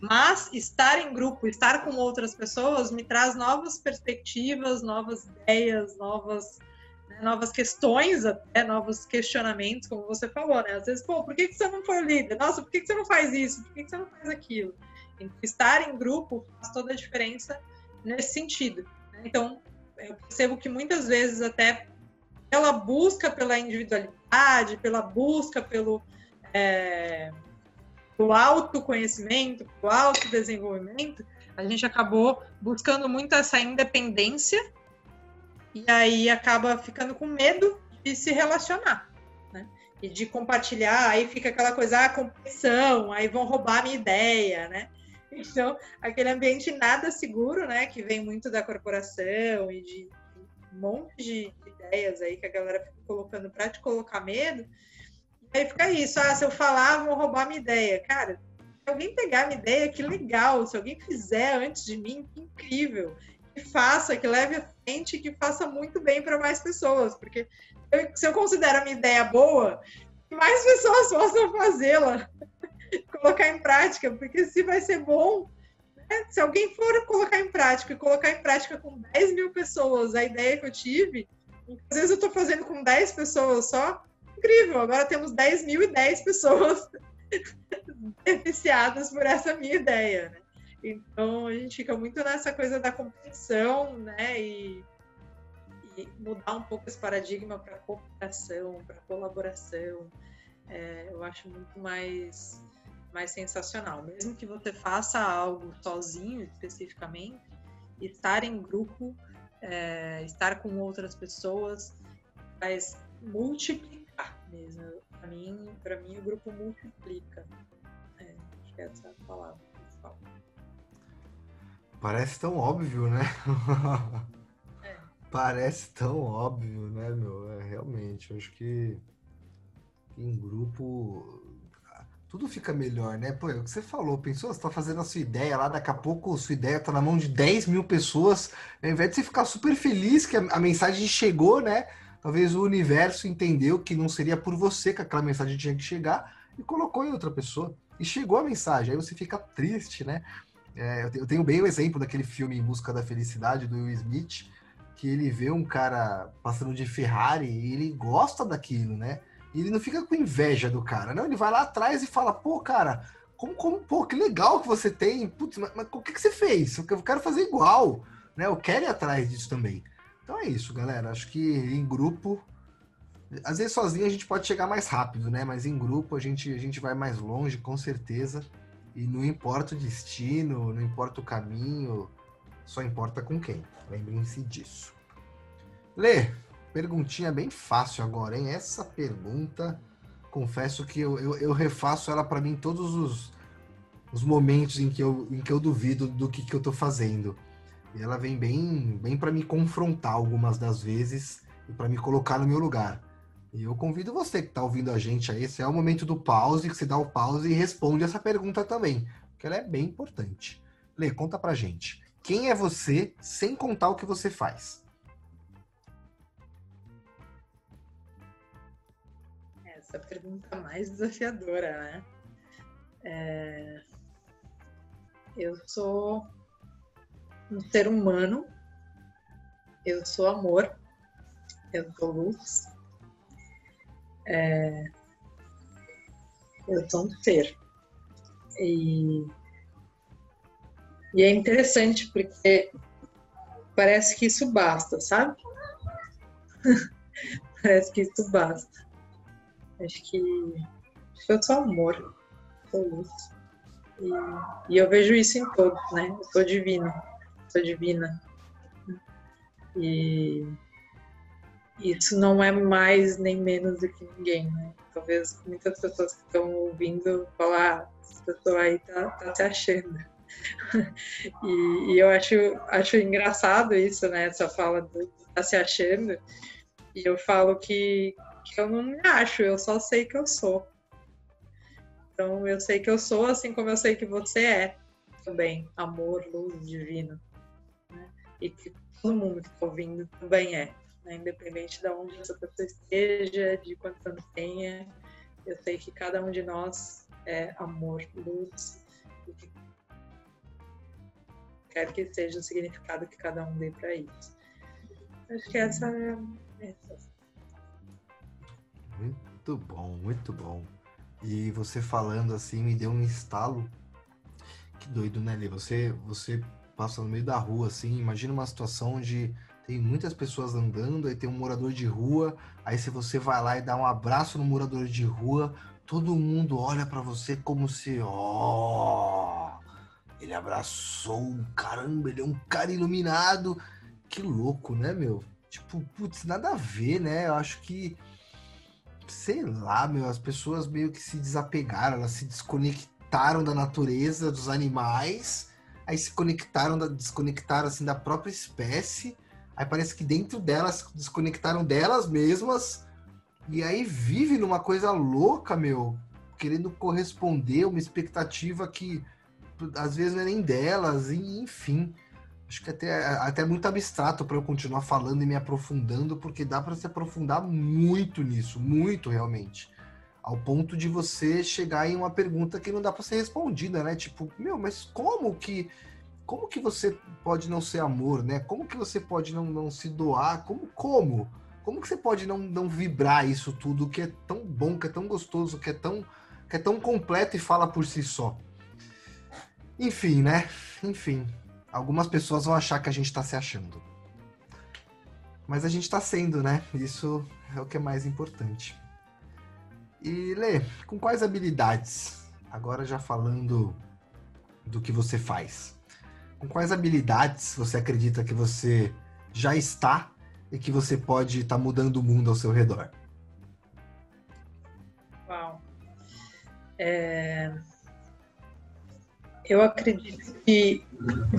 Mas estar em grupo, estar com outras pessoas, me traz novas perspectivas, novas ideias, novas, né, novas questões, até novos questionamentos, como você falou, né? Às vezes, pô, por que, que você não foi líder? Nossa, por que, que você não faz isso? Por que, que você não faz aquilo? Então, estar em grupo faz toda a diferença nesse sentido. Então, eu percebo que muitas vezes, até pela busca pela individualidade, pela busca pelo. É, o autoconhecimento, o autodesenvolvimento, a gente acabou buscando muito essa independência e aí acaba ficando com medo de se relacionar, né? E de compartilhar, aí fica aquela coisa, ah, competição, aí vão roubar a minha ideia, né? (laughs) Então, aquele ambiente nada seguro, né, que vem muito da corporação e de um monte de ideias aí que a galera fica colocando para te colocar medo, Aí fica isso, ah, se eu falar, vão roubar minha ideia. Cara, se alguém pegar minha ideia, que legal. Se alguém fizer antes de mim, que incrível. Que faça, que leve à frente, que faça muito bem para mais pessoas. Porque eu, se eu considero a minha ideia boa, mais pessoas possam fazê-la, (laughs) colocar em prática. Porque se vai ser bom, né? se alguém for colocar em prática e colocar em prática com 10 mil pessoas a ideia que eu tive, às vezes eu estou fazendo com 10 pessoas só, incrível, agora temos 10 mil e 10 pessoas (laughs) beneficiadas por essa minha ideia, né? Então a gente fica muito nessa coisa da competição, né? E, e mudar um pouco esse paradigma para cooperação, para colaboração. É, eu acho muito mais, mais sensacional. Mesmo que você faça algo sozinho, especificamente, estar em grupo é, estar com outras pessoas faz multiplicar mesmo. Para mim, mim, o grupo multiplica. É, acho que é essa a palavra principal. Parece tão óbvio, né? (laughs) É. Parece tão óbvio, né, meu? É, realmente, acho que em grupo tudo fica melhor, né? Pô, é o que você falou, pensou, você tá fazendo a sua ideia lá, daqui a pouco a sua ideia tá na mão de 10 mil pessoas, ao invés de você ficar super feliz que a, a mensagem chegou, né? Talvez o universo entendeu que não seria por você que aquela mensagem tinha que chegar e colocou em outra pessoa. E chegou a mensagem, aí você fica triste, né? É, eu tenho bem o exemplo daquele filme Em Busca da Felicidade, do Will Smith, que ele vê um cara passando de Ferrari e ele gosta daquilo, né? E ele não fica com inveja do cara, não. Ele vai lá atrás e fala, pô, cara, como, como pô, que legal que você tem. Putz, mas, mas o que, que você fez? Eu quero fazer igual, né? Eu quero ir atrás disso também. Então é isso, galera. Acho que em grupo. Às vezes sozinho a gente pode chegar mais rápido, né? Mas em grupo a gente, a gente vai mais longe, com certeza. E não importa o destino, não importa o caminho, só importa com quem. Lembrem-se disso. Lê, Perguntinha bem fácil agora, hein? Essa pergunta, confesso que eu, eu, eu refaço ela para mim todos os, os momentos em que, eu, em que eu duvido do que, que eu tô fazendo. E ela vem bem, bem para me confrontar algumas das vezes e para me colocar no meu lugar. E eu convido você que está ouvindo a gente aí, esse é o momento do pause, que você dá o pause e responde essa pergunta também, porque ela é bem importante. Lê, conta pra gente. Quem é você sem contar o que você faz? Essa pergunta mais desafiadora, né? É... Eu sou um ser humano, eu sou amor, eu sou luz, é... eu sou um ser. E... e é interessante porque parece que isso basta, sabe? (laughs) parece que isso basta. Acho que, acho que eu sou amor, sou luz. E, e, eu vejo isso em todos, né? Eu sou divino, sou divina. E isso não é mais nem menos do que ninguém, né? Talvez muitas pessoas que estão ouvindo falar, ah, essa pessoa aí tá, tá se achando. (laughs) e, e, eu acho, acho engraçado isso, né? Essa fala do tá se achando. E eu falo que, que eu não me acho, eu só sei que eu sou. Então eu sei que eu sou, assim como eu sei que você é também, amor, luz, divino. Né? E que todo mundo que está ouvindo também é, né? independente de onde essa pessoa esteja, de quantos anos tenha, eu sei que cada um de nós é amor, luz, e que quer que seja o significado que cada um dê para isso. Acho que essa é, essa muito bom, muito bom. E você falando assim me deu um estalo. Que doido, né, Lê? Você, você passa no meio da rua, assim, imagina uma situação onde tem muitas pessoas andando, aí tem um morador de rua, aí se você vai lá e dá um abraço no morador de rua, todo mundo olha para você como se, ó, oh, ele abraçou, caramba, ele é um cara iluminado. Que louco, né, meu? Tipo, putz, nada a ver, né? Eu acho que sei lá, meu, as pessoas meio que se desapegaram, elas se desconectaram da natureza, dos animais, aí se conectaram, da, desconectaram assim da própria espécie, aí parece que dentro delas desconectaram delas mesmas, e aí vive numa coisa louca, meu, querendo corresponder a uma expectativa que às vezes não é nem delas, e enfim. Acho que até, até muito abstrato para eu continuar falando e me aprofundando, porque dá para se aprofundar muito nisso, muito realmente. Ao ponto de você chegar em uma pergunta que não dá para ser respondida, né? Tipo, meu, mas como que como que você pode não ser amor, né? Como que você pode não, não se doar? Como como? Como que você pode não, não vibrar isso tudo que é tão bom, que é tão gostoso, que é tão que é tão completo e fala por si só? Enfim, né? Enfim, algumas pessoas vão achar que a gente está se achando. Mas a gente está sendo, né? Isso é o que é mais importante. E Lê, com quais habilidades? Agora já falando do que você faz. Com quais habilidades você acredita que você já está e que você pode estar tá mudando o mundo ao seu redor? Uau. É... Eu acredito que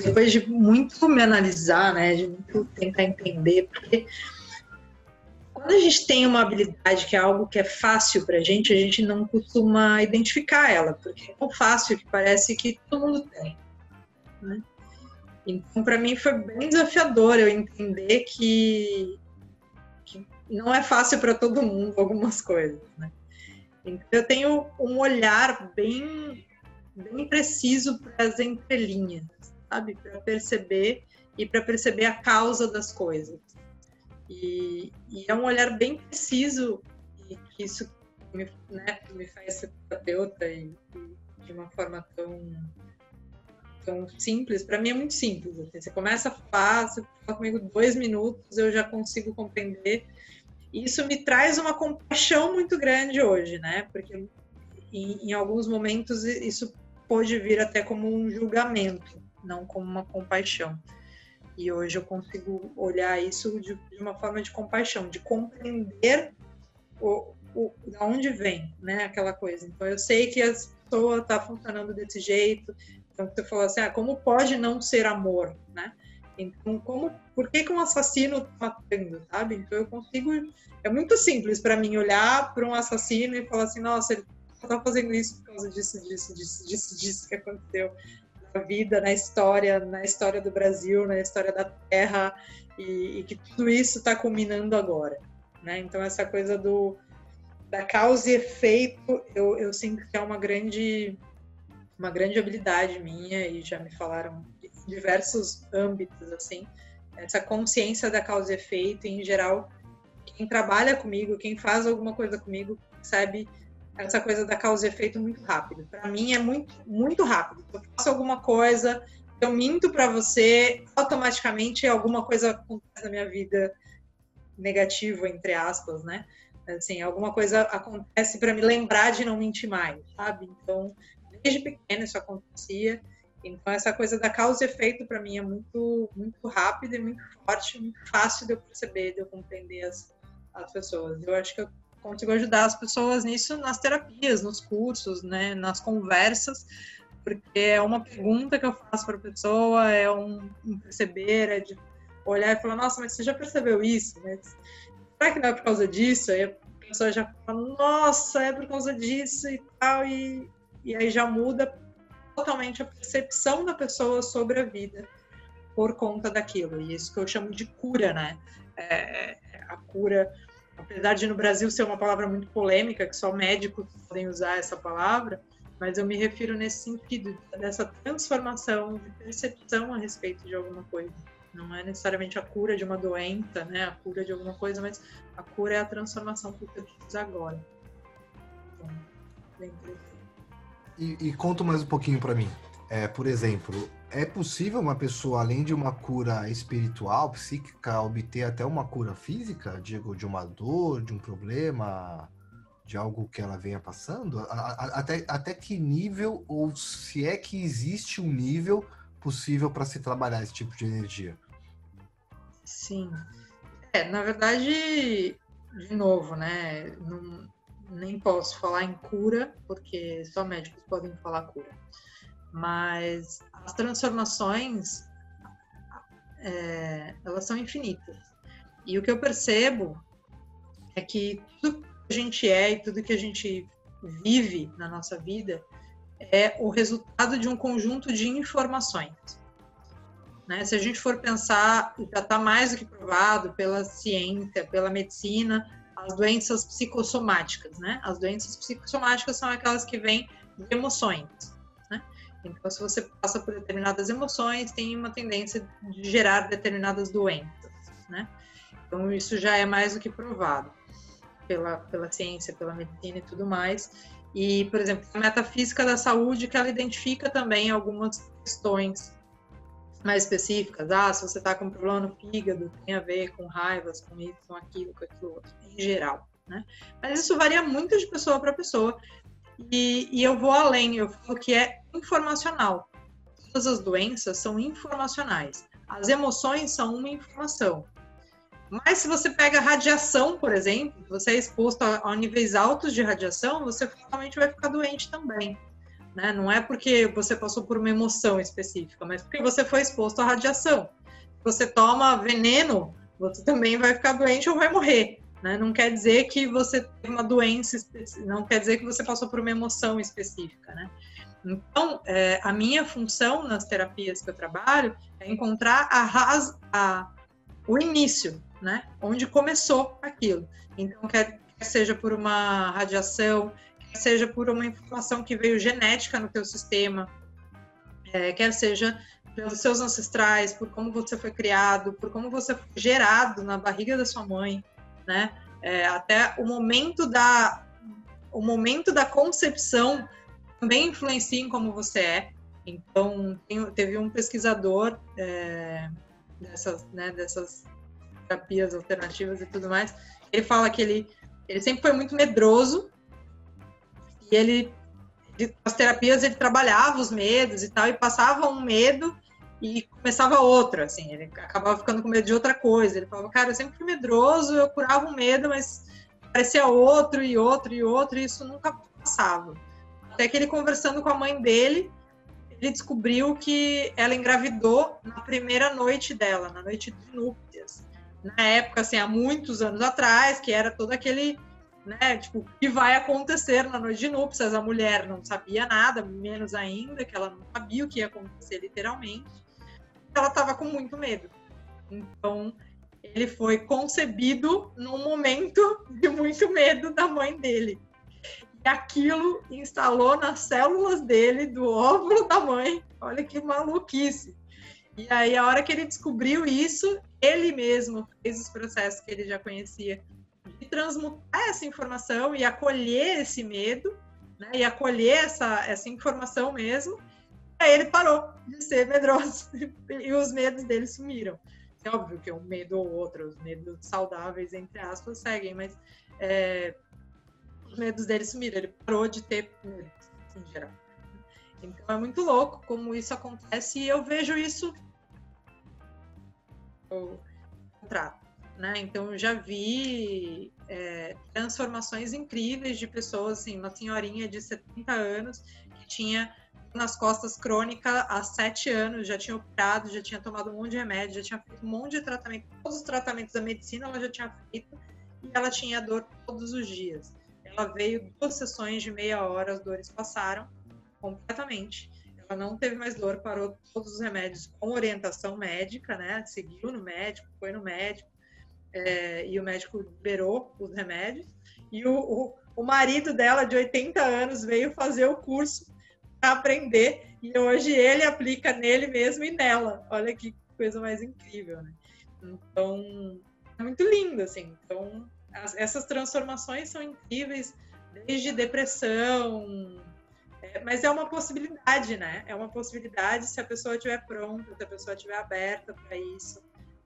depois de muito me analisar, né, de muito tentar entender, porque quando a gente tem uma habilidade que é algo que é fácil para a gente, a gente não costuma identificar ela, porque é tão fácil que parece que todo mundo tem. Né? Então, para mim foi bem desafiador eu entender que, que não é fácil para todo mundo algumas coisas. Né? Então, eu tenho um olhar bem bem preciso para as entrelinhas, sabe? Para perceber e para perceber a causa das coisas. E, e, é um olhar bem preciso e que isso me, né, me faz ser terapeuta e, e de uma forma tão tão simples, para mim é muito simples. Assim. Você começa a falar, você fala comigo dois minutos, eu já consigo compreender. Isso me traz uma compaixão muito grande hoje, né? Porque em, em alguns momentos isso pode vir até como um julgamento, não como uma compaixão. E hoje eu consigo olhar isso de, de uma forma de compaixão, de compreender o, o, da onde vem, né, aquela coisa. Então eu sei que a pessoa está funcionando desse jeito. Então você falou assim, ah, como pode não ser amor, né? Então como, por que, que um assassino está matando, sabe? Então eu consigo, é muito simples para mim olhar para um assassino e falar assim, nossa, ele tá fazendo isso por causa disso, disso, disso, disso, disso que aconteceu na vida, na história, na história do Brasil, na história da Terra, e, e que tudo isso está culminando agora, né? Então essa coisa do da causa e efeito, eu, eu sinto que é uma grande uma grande habilidade minha e já me falaram em diversos âmbitos assim, essa consciência da causa e efeito, e, em geral, quem trabalha comigo, quem faz alguma coisa comigo, percebe essa coisa da causa e efeito muito rápido. Para mim é muito, muito rápido. Eu faço alguma coisa, eu minto para você, automaticamente alguma coisa acontece na minha vida negativa, entre aspas, né? Assim, alguma coisa acontece para me lembrar de não mentir mais, sabe? Então, desde pequeno isso acontecia. Então, essa coisa da causa e efeito para mim é muito, muito rápida e muito forte, muito fácil de eu perceber, de eu compreender as, as pessoas. Eu acho que eu consigo ajudar as pessoas nisso nas terapias, nos cursos, né, nas conversas, porque é uma pergunta que eu faço para a pessoa, é um, um, perceber, é de olhar e falar, nossa, mas você já percebeu isso? Mas será que não é por causa disso? Aí a pessoa já fala, nossa, é por causa disso e tal, e, e aí já muda totalmente a percepção da pessoa sobre a vida por conta daquilo. E isso que eu chamo de cura, né? É, é a cura apesar de no Brasil ser uma palavra muito polêmica, que só médicos podem usar essa palavra, mas eu me refiro nesse sentido, dessa transformação de percepção a respeito de alguma coisa. Não é necessariamente a cura de uma doença, né, a cura de alguma coisa, mas a cura é a transformação que eu fiz agora. Então, bem. E, e conta mais um pouquinho para mim. É, por exemplo, é possível uma pessoa, além de uma cura espiritual, psíquica, obter até uma cura física? Digo, de uma dor, de um problema, de algo que ela venha passando? Até, até que nível, ou se é que existe um nível possível para se trabalhar esse tipo de energia? Sim. É, na verdade, de novo, né? Não, nem posso falar em cura, porque só médicos podem falar cura mas as transformações é, elas são infinitas. E o que eu percebo é que tudo que a gente é e tudo que a gente vive na nossa vida é o resultado de um conjunto de informações. Né? Se a gente for pensar, já está mais do que provado pela ciência, pela medicina, as doenças psicossomáticas. Né? As doenças psicossomáticas são aquelas que vêm de emoções. Então, se você passa por determinadas emoções, tem uma tendência de gerar determinadas doenças, né? Então, isso já é mais do que provado pela, pela ciência, pela medicina e tudo mais. E, por exemplo, a metafísica da saúde, que ela identifica também algumas questões mais específicas. Ah, se você está com problema no fígado, tem a ver com raivas, com isso, com aquilo, com aquilo outro, em geral. Né? Mas isso varia muito de pessoa para pessoa. E, e eu vou além, eu falo que é informacional. Todas as doenças são informacionais. as emoções são uma informação. Mas se você pega radiação, por exemplo, você é exposto a, a níveis altos de radiação, você fatalmente vai ficar doente também. Né? Não é porque você passou por uma emoção específica, mas porque você foi exposto à radiação. Se você toma veneno, você também vai ficar doente ou vai morrer. Né? Não quer dizer que você tem uma doença, não quer dizer que você passou por uma emoção específica. Né? Então, é, a minha função nas terapias que eu trabalho é encontrar a, raz, a o início, né? Onde começou aquilo. Então, quer, quer seja por uma radiação, quer seja por uma informação que veio genética no teu sistema, é, quer seja pelos seus ancestrais, por como você foi criado, por como você foi gerado na barriga da sua mãe, né? É, até o momento da o momento da concepção também influencia em como você é. Então, tem, teve um pesquisador é, dessas, né, dessas terapias alternativas e tudo mais, ele fala que ele, ele sempre foi muito medroso e ele, as terapias, ele trabalhava os medos e tal, e passava um medo e começava outro, assim, ele acabava ficando com medo de outra coisa. Ele falava, cara, eu sempre fui medroso, eu curava um medo, mas parecia outro e outro e outro, e isso nunca passava. Até que ele conversando com a mãe dele, ele descobriu que ela engravidou na primeira noite dela, na noite de núpcias. Na época, assim, há muitos anos atrás, que era todo aquele, né, tipo, o que vai acontecer na noite de núpcias? A mulher não sabia nada, menos ainda, que ela não sabia o que ia acontecer literalmente. Ela estava com muito medo. Então, ele foi concebido num momento de muito medo da mãe dele aquilo instalou nas células dele, do óvulo da mãe. Olha que maluquice. E aí, a hora que ele descobriu isso, ele mesmo fez os processos que ele já conhecia de transmutar essa informação e acolher esse medo, né? E acolher essa, essa informação mesmo. Aí ele parou de ser medroso (laughs) e os medos dele sumiram. É óbvio que um medo ou outro, os medos saudáveis, entre aspas, seguem, mas é, os medos dele sumiram, ele parou de ter medos, em geral. Então é muito louco como isso acontece e eu vejo isso no contrato, né? Então eu já vi é, transformações incríveis de pessoas, assim, uma senhorinha de 70 anos que tinha nas costas crônica há sete anos, já tinha operado, já tinha tomado um monte de remédio, já tinha feito um monte de tratamento, todos os tratamentos da medicina ela já tinha feito e ela tinha dor todos os dias. Ela veio duas sessões de meia hora, as dores passaram completamente. Ela não teve mais dor, parou todos os remédios com orientação médica, né? Seguiu no médico, foi no médico, é, e o médico liberou os remédios. E o, o, o marido dela, de 80 anos, veio fazer o curso aprender, e hoje ele aplica nele mesmo e nela. Olha que coisa mais incrível, né? Então, é muito lindo, assim. Então, as, essas transformações são incríveis, desde depressão, é, mas é uma possibilidade, né? É uma possibilidade se a pessoa estiver pronta, se a pessoa estiver aberta para isso,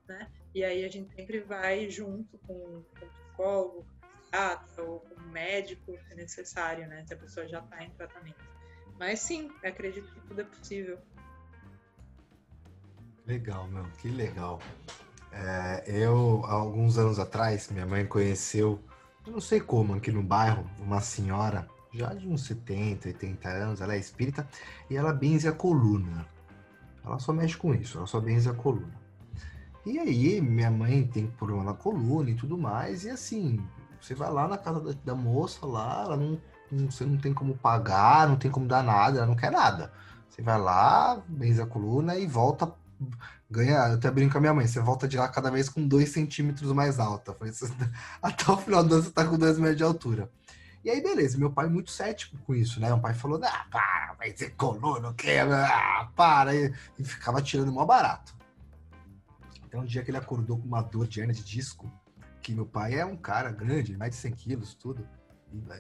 né? E aí a gente sempre vai junto com, com o psicólogo, com o psiquiatra ou com o médico se necessário, né? Se a pessoa já está em tratamento. Mas sim, acredito que tudo é possível. Legal, meu, que legal. É, eu, há alguns anos atrás, minha mãe conheceu, eu não sei como, aqui no bairro, uma senhora, já de uns 70, 80 anos, ela é espírita, e ela benze a coluna. Ela só mexe com isso, ela só benze a coluna. E aí, minha mãe tem problema na coluna e tudo mais, e assim, você vai lá na casa da, da moça lá, ela não, você não tem como pagar, não tem como dar nada, ela não quer nada. Você vai lá, benze a coluna e volta ganha. Eu até brinco com a minha mãe, você volta de lá cada vez com dois centímetros mais alta. (laughs) Até o final do ano você tá com dois metros de altura. E aí, beleza, meu pai muito cético com isso, né? O pai falou, ah, para, vai ser coluna, que ah, para. E, e ficava tirando mó barato. Então, um dia que ele acordou com uma dor de hernia de disco, que meu pai é um cara grande, mais de 100 quilos, tudo.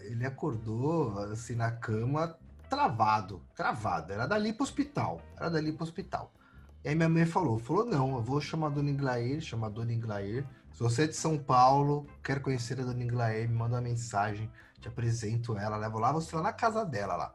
Ele acordou, assim, na cama, travado, travado. Era dali pro hospital, era dali pro hospital. E aí minha mãe falou, falou, não, eu vou chamar a Dona Inglair, chamar a Dona Inglair. Se você é de São Paulo, quer conhecer a Dona Inglair, me manda uma mensagem, te apresento ela, levo lá, você lá na casa dela lá.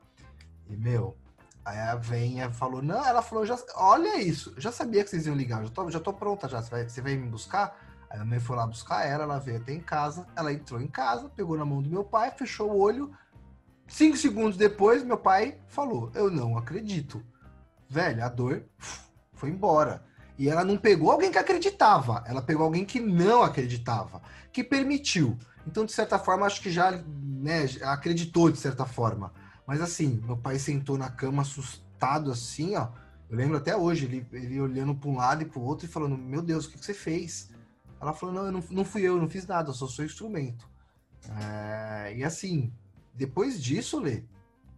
E, meu, Aí a venha falou, não, ela falou, já, olha isso, já sabia que vocês iam ligar, já tô, já tô pronta já, você vai, você vai me buscar? Aí a mãe foi lá buscar ela, ela veio até em casa, ela entrou em casa, pegou na mão do meu pai, fechou o olho. Cinco segundos depois, meu pai falou, eu não acredito. Velho, a dor foi embora. E ela não pegou alguém que acreditava, ela pegou alguém que não acreditava, que permitiu. Então, de certa forma, acho que já né, acreditou de certa forma. Mas assim, meu pai sentou na cama assustado assim, ó. Eu lembro até hoje, ele, ele olhando para um lado e para o outro e falando: Meu Deus, o que, que você fez? Ela falou: Não, não, não fui eu, eu não fiz nada, eu só sou instrumento. É, e assim, depois disso, Lê,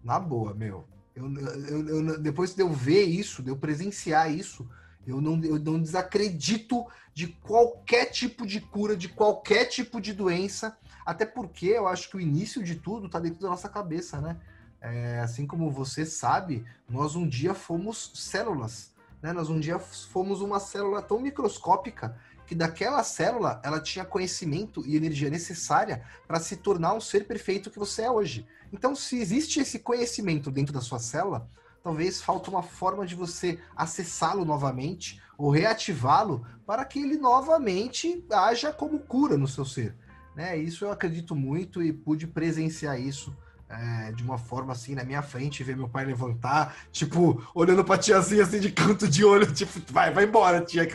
na boa, meu. Eu, eu, eu, depois de eu ver isso, de eu presenciar isso, eu não, eu não desacredito de qualquer tipo de cura, de qualquer tipo de doença, até porque eu acho que o início de tudo está dentro da nossa cabeça, né? É, assim como você sabe, nós um dia fomos células, né? Nós um dia fomos uma célula tão microscópica que daquela célula ela tinha conhecimento e energia necessária para se tornar um ser perfeito que você é hoje. Então, se existe esse conhecimento dentro da sua célula, talvez falta uma forma de você acessá-lo novamente ou reativá-lo para que ele novamente haja como cura no seu ser. Né? Isso eu acredito muito e pude presenciar isso é, de uma forma assim na minha frente, ver meu pai levantar, tipo, olhando pra tiazinha assim de canto de olho, tipo, vai, vai embora, tia.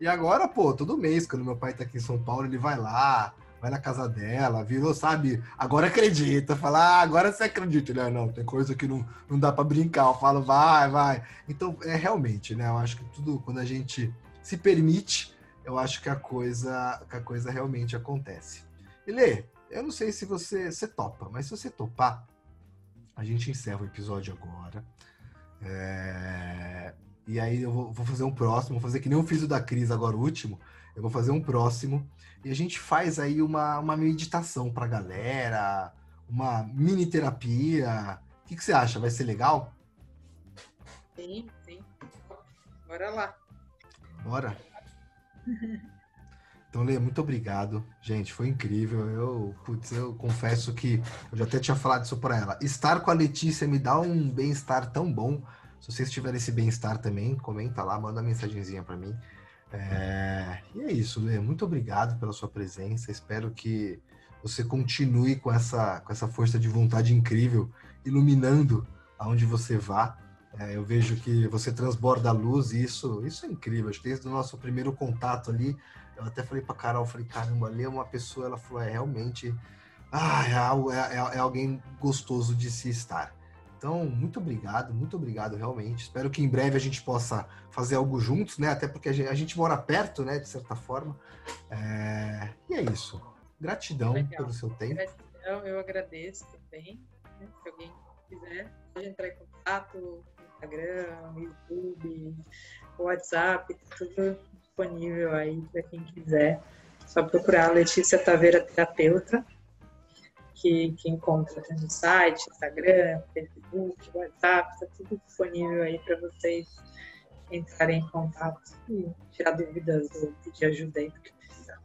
E agora, pô, todo mês, quando meu pai tá aqui em São Paulo, ele vai lá, vai na casa dela, virou, sabe? Agora acredita, fala, ah, agora você acredita, né? Não, tem coisa que não, não dá para brincar. Eu falo, vai, vai. Então, é realmente, né? Eu acho que tudo, quando a gente se permite, eu acho que a coisa, que a coisa realmente acontece. E Lê, eu não sei se você, você topa, mas se você topar, a gente encerra o episódio agora. É... E aí eu vou, vou, fazer um próximo, vou fazer que nem eu fiz o da Cris agora, o último. Eu vou fazer um próximo. E a gente faz aí uma, uma meditação pra galera, uma mini terapia. O que, que você acha? Vai ser legal? Sim, sim. Bora lá. Bora. (laughs) Então, Lê, muito obrigado. Gente, foi incrível. Eu, putz, eu confesso que eu já até tinha falado isso para ela. Estar com a Letícia me dá um bem-estar tão bom. Se vocês tiverem esse bem-estar também, comenta lá, manda uma mensagenzinha para mim. É... E é isso, Lê. Muito obrigado pela sua presença. Espero que você continue com essa, com essa força de vontade incrível, iluminando aonde você vá. É, eu vejo que você transborda a luz e isso, isso é incrível. Acho que desde o nosso primeiro contato ali, eu até falei pra Carol, falei, caramba, ali é uma pessoa, ela falou, é realmente, ah, é, é, é, alguém gostoso de se estar. Então, muito obrigado, muito obrigado, realmente. Espero que em breve a gente possa fazer algo juntos, né? Até porque a gente, a gente mora perto, né? De certa forma. É... E é isso. Gratidão Legal. pelo seu tempo. Gratidão, eu agradeço também. Né? Se alguém quiser, pode entrar em contato Instagram, YouTube, WhatsApp, tudo disponível aí para quem quiser. Só procurar a Letícia Taveira Terapeuta, que, que encontra no site, Instagram, Facebook, WhatsApp, está tudo disponível aí para vocês entrarem em contato e tirar dúvidas ou pedir ajuda aí porque precisar.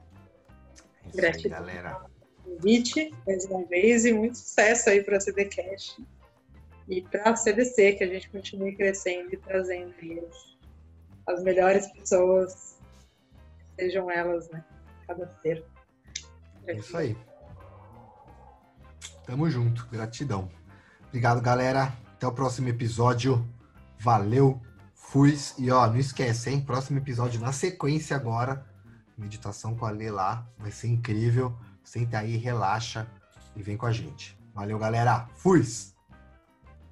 É Gratidão. Aí, galera. Convite mais uma vez e muito sucesso aí para a CDCast e para a CDC, que a gente continue crescendo e trazendo aí as, as melhores pessoas sejam elas, né? Cada ser. É isso aí. Tamo junto. Gratidão. Obrigado, galera. Até o próximo episódio. Valeu. Fui. E ó, não esquece, hein? Próximo episódio na sequência agora. Meditação com a Lê lá. Vai ser incrível. Senta aí, relaxa e vem com a gente. Valeu, galera. Fui.